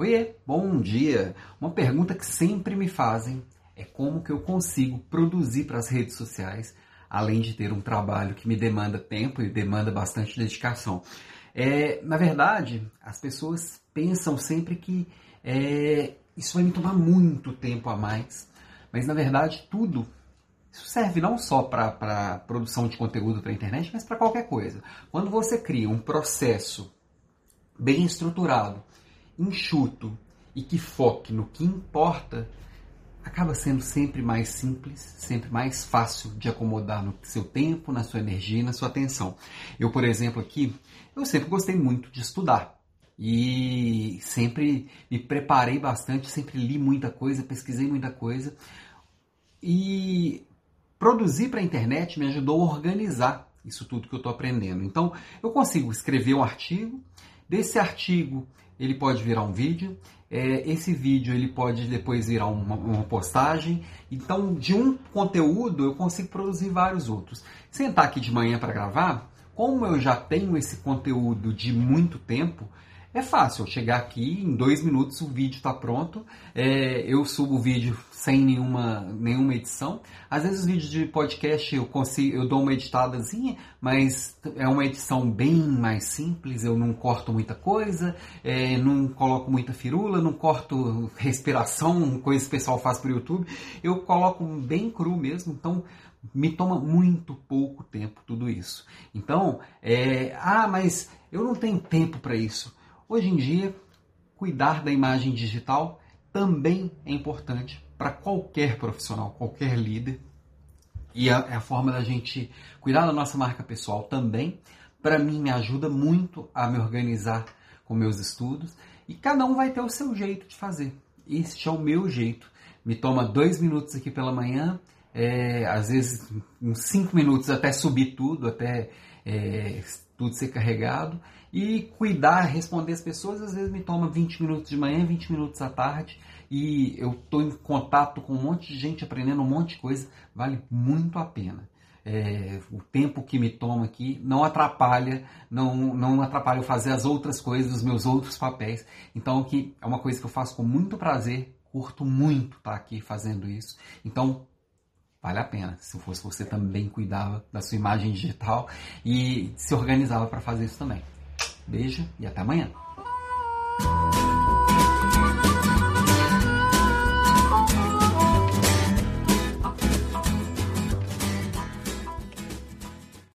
Oiê, bom dia! Uma pergunta que sempre me fazem é como que eu consigo produzir para as redes sociais, além de ter um trabalho que me demanda tempo e demanda bastante dedicação. É, na verdade, as pessoas pensam sempre que é, isso vai me tomar muito tempo a mais, mas na verdade tudo isso serve não só para produção de conteúdo para a internet, mas para qualquer coisa. Quando você cria um processo bem estruturado, enxuto e que foque no que importa, acaba sendo sempre mais simples, sempre mais fácil de acomodar no seu tempo, na sua energia e na sua atenção. Eu, por exemplo, aqui, eu sempre gostei muito de estudar. E sempre me preparei bastante, sempre li muita coisa, pesquisei muita coisa. E produzir para a internet me ajudou a organizar isso tudo que eu estou aprendendo. Então, eu consigo escrever um artigo, desse artigo ele pode virar um vídeo, é, esse vídeo ele pode depois virar uma, uma, postagem. Então, de um conteúdo eu consigo produzir vários outros. Sentar aqui de manhã para gravar, como eu já tenho esse conteúdo de muito tempo, é fácil, chegar aqui, em dois minutos o vídeo está pronto, é, eu subo o vídeo sem nenhuma, nenhuma edição. Às vezes os vídeos de podcast eu consigo, eu dou uma editadazinha, mas é uma edição bem mais simples, eu não corto muita coisa, é, não coloco muita firula, não corto respiração, coisa que o pessoal faz para o YouTube. Eu coloco bem cru mesmo, então me toma muito pouco tempo tudo isso. Então, é, ah, mas eu não tenho tempo para isso. Hoje em dia, cuidar da imagem digital também é importante para qualquer profissional, qualquer líder. E é a forma da gente cuidar da nossa marca pessoal também. Para mim, me ajuda muito a me organizar com meus estudos. E cada um vai ter o seu jeito de fazer. Este é o meu jeito. Me toma dois minutos aqui pela manhã, é, às vezes uns cinco minutos até subir tudo, até é, tudo ser carregado. E cuidar, responder as pessoas, às vezes me toma 20 minutos de manhã, 20 minutos à tarde. E eu estou em contato com um monte de gente, aprendendo um monte de coisa. Vale muito a pena. É, o tempo que me toma aqui não atrapalha, não, não atrapalha eu fazer as outras coisas, os meus outros papéis. Então, que é uma coisa que eu faço com muito prazer, curto muito estar aqui fazendo isso. Então, vale a pena. Se fosse você também cuidava da sua imagem digital e se organizava para fazer isso também. Beijo e até amanhã.